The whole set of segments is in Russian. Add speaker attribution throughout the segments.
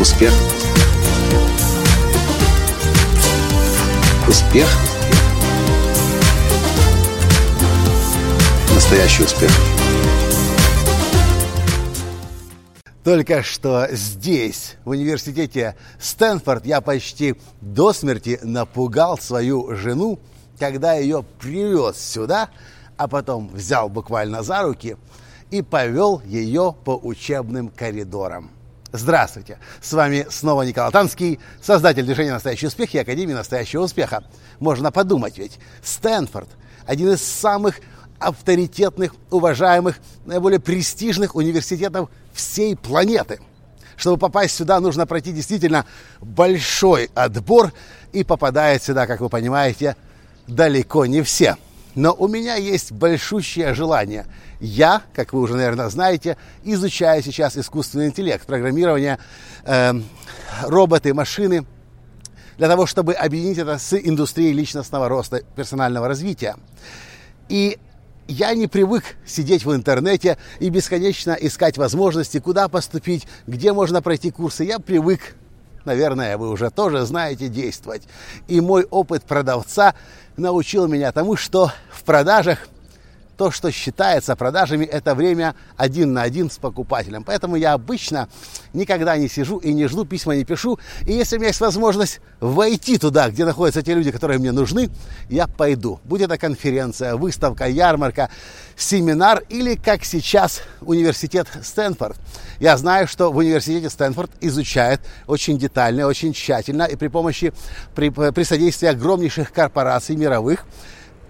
Speaker 1: Успех. Успех. Настоящий успех.
Speaker 2: Только что здесь, в университете Стэнфорд, я почти до смерти напугал свою жену, когда ее привез сюда, а потом взял буквально за руки и повел ее по учебным коридорам. Здравствуйте! С вами снова Николай Танский, создатель движения «Настоящий успех» и Академии «Настоящего успеха». Можно подумать ведь, Стэнфорд – один из самых авторитетных, уважаемых, наиболее престижных университетов всей планеты. Чтобы попасть сюда, нужно пройти действительно большой отбор, и попадает сюда, как вы понимаете, далеко не все. Но у меня есть большущее желание. Я, как вы уже, наверное, знаете, изучаю сейчас искусственный интеллект, программирование, э, роботы, машины, для того, чтобы объединить это с индустрией личностного роста, персонального развития. И я не привык сидеть в интернете и бесконечно искать возможности, куда поступить, где можно пройти курсы. Я привык, наверное, вы уже тоже знаете, действовать. И мой опыт продавца научил меня тому, что в продажах – то, что считается продажами, это время один на один с покупателем. Поэтому я обычно никогда не сижу и не жду, письма не пишу. И если у меня есть возможность войти туда, где находятся те люди, которые мне нужны, я пойду. Будь это конференция, выставка, ярмарка, семинар или, как сейчас, университет Стэнфорд. Я знаю, что в университете Стэнфорд изучают очень детально, очень тщательно и при помощи, при, при содействии огромнейших корпораций мировых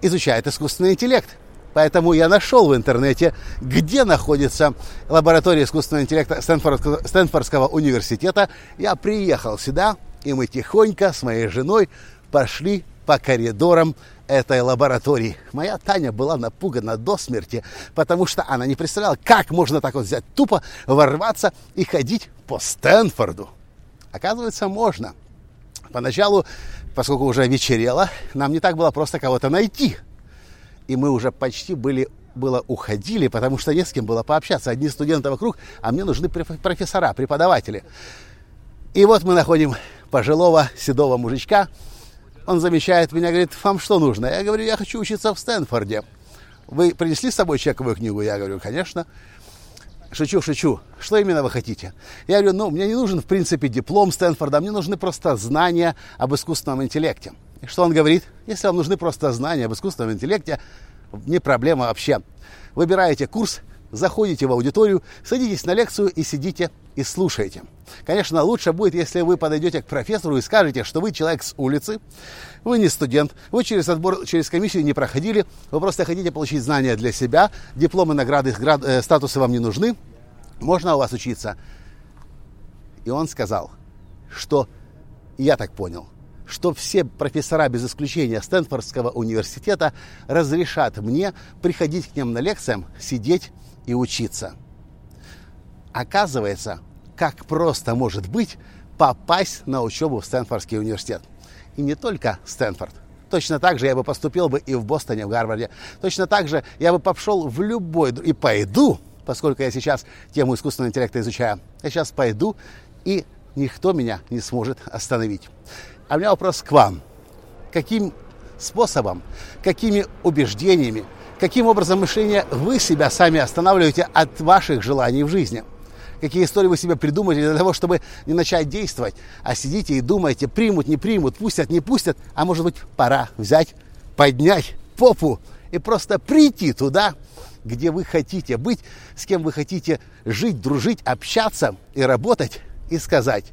Speaker 2: изучает искусственный интеллект. Поэтому я нашел в интернете, где находится лаборатория искусственного интеллекта Стэнфордского, Стэнфордского университета. Я приехал сюда, и мы тихонько с моей женой пошли по коридорам этой лаборатории. Моя Таня была напугана до смерти, потому что она не представляла, как можно так вот взять тупо, ворваться и ходить по Стэнфорду. Оказывается, можно. Поначалу, поскольку уже вечерело, нам не так было просто кого-то найти – и мы уже почти были было уходили, потому что не с кем было пообщаться. Одни студенты вокруг, а мне нужны профессора, преподаватели. И вот мы находим пожилого седого мужичка. Он замечает меня, говорит, вам что нужно? Я говорю, я хочу учиться в Стэнфорде. Вы принесли с собой чековую книгу? Я говорю, конечно. Шучу, шучу. Что именно вы хотите? Я говорю, ну, мне не нужен, в принципе, диплом Стэнфорда, мне нужны просто знания об искусственном интеллекте. И что он говорит? Если вам нужны просто знания об искусственном интеллекте, не проблема вообще. Выбираете курс, заходите в аудиторию, садитесь на лекцию и сидите и слушаете. Конечно, лучше будет, если вы подойдете к профессору и скажете, что вы человек с улицы, вы не студент, вы через отбор, через комиссию не проходили, вы просто хотите получить знания для себя, дипломы, награды, град, э, статусы вам не нужны, можно у вас учиться. И он сказал, что, я так понял, что все профессора без исключения Стэнфордского университета разрешат мне приходить к ним на лекциям, сидеть и учиться. Оказывается, как просто может быть попасть на учебу в Стэнфордский университет. И не только Стэнфорд. Точно так же я бы поступил бы и в Бостоне, в Гарварде. Точно так же я бы пошел в любой... И пойду, поскольку я сейчас тему искусственного интеллекта изучаю, я сейчас пойду, и никто меня не сможет остановить. А у меня вопрос к вам. Каким способом, какими убеждениями, каким образом мышления вы себя сами останавливаете от ваших желаний в жизни? Какие истории вы себе придумали для того, чтобы не начать действовать, а сидите и думаете, примут, не примут, пустят, не пустят, а может быть пора взять, поднять попу и просто прийти туда, где вы хотите быть, с кем вы хотите жить, дружить, общаться и работать, и сказать,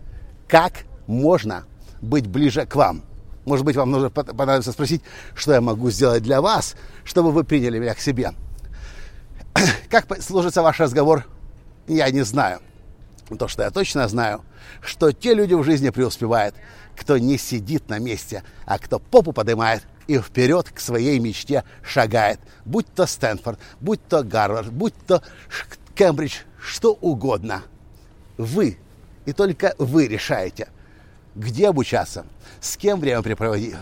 Speaker 2: как можно быть ближе к вам. Может быть, вам нужно понадобится спросить, что я могу сделать для вас, чтобы вы приняли меня к себе. Как сложится ваш разговор, я не знаю. То, что я точно знаю, что те люди в жизни преуспевают, кто не сидит на месте, а кто попу поднимает и вперед к своей мечте шагает. Будь то Стэнфорд, будь то Гарвард, будь то Кембридж, что угодно. Вы, и только вы решаете – где обучаться, с кем время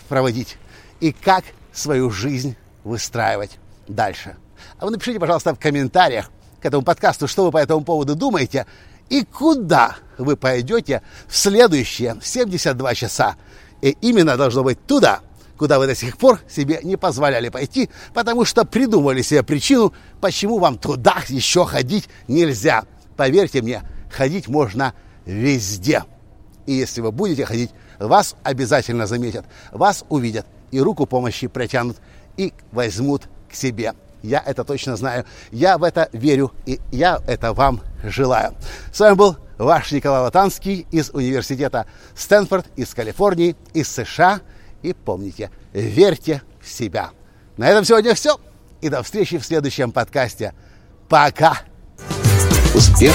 Speaker 2: проводить и как свою жизнь выстраивать дальше. А вы напишите, пожалуйста, в комментариях к этому подкасту, что вы по этому поводу думаете, и куда вы пойдете в следующие 72 часа. И именно должно быть туда, куда вы до сих пор себе не позволяли пойти, потому что придумали себе причину, почему вам туда еще ходить нельзя. Поверьте мне, ходить можно везде. И если вы будете ходить, вас обязательно заметят, вас увидят и руку помощи протянут и возьмут к себе. Я это точно знаю. Я в это верю, и я это вам желаю. С вами был ваш Николай Латанский из университета Стэнфорд, из Калифорнии, из США. И помните, верьте в себя. На этом сегодня все. И до встречи в следующем подкасте. Пока!
Speaker 1: Успех!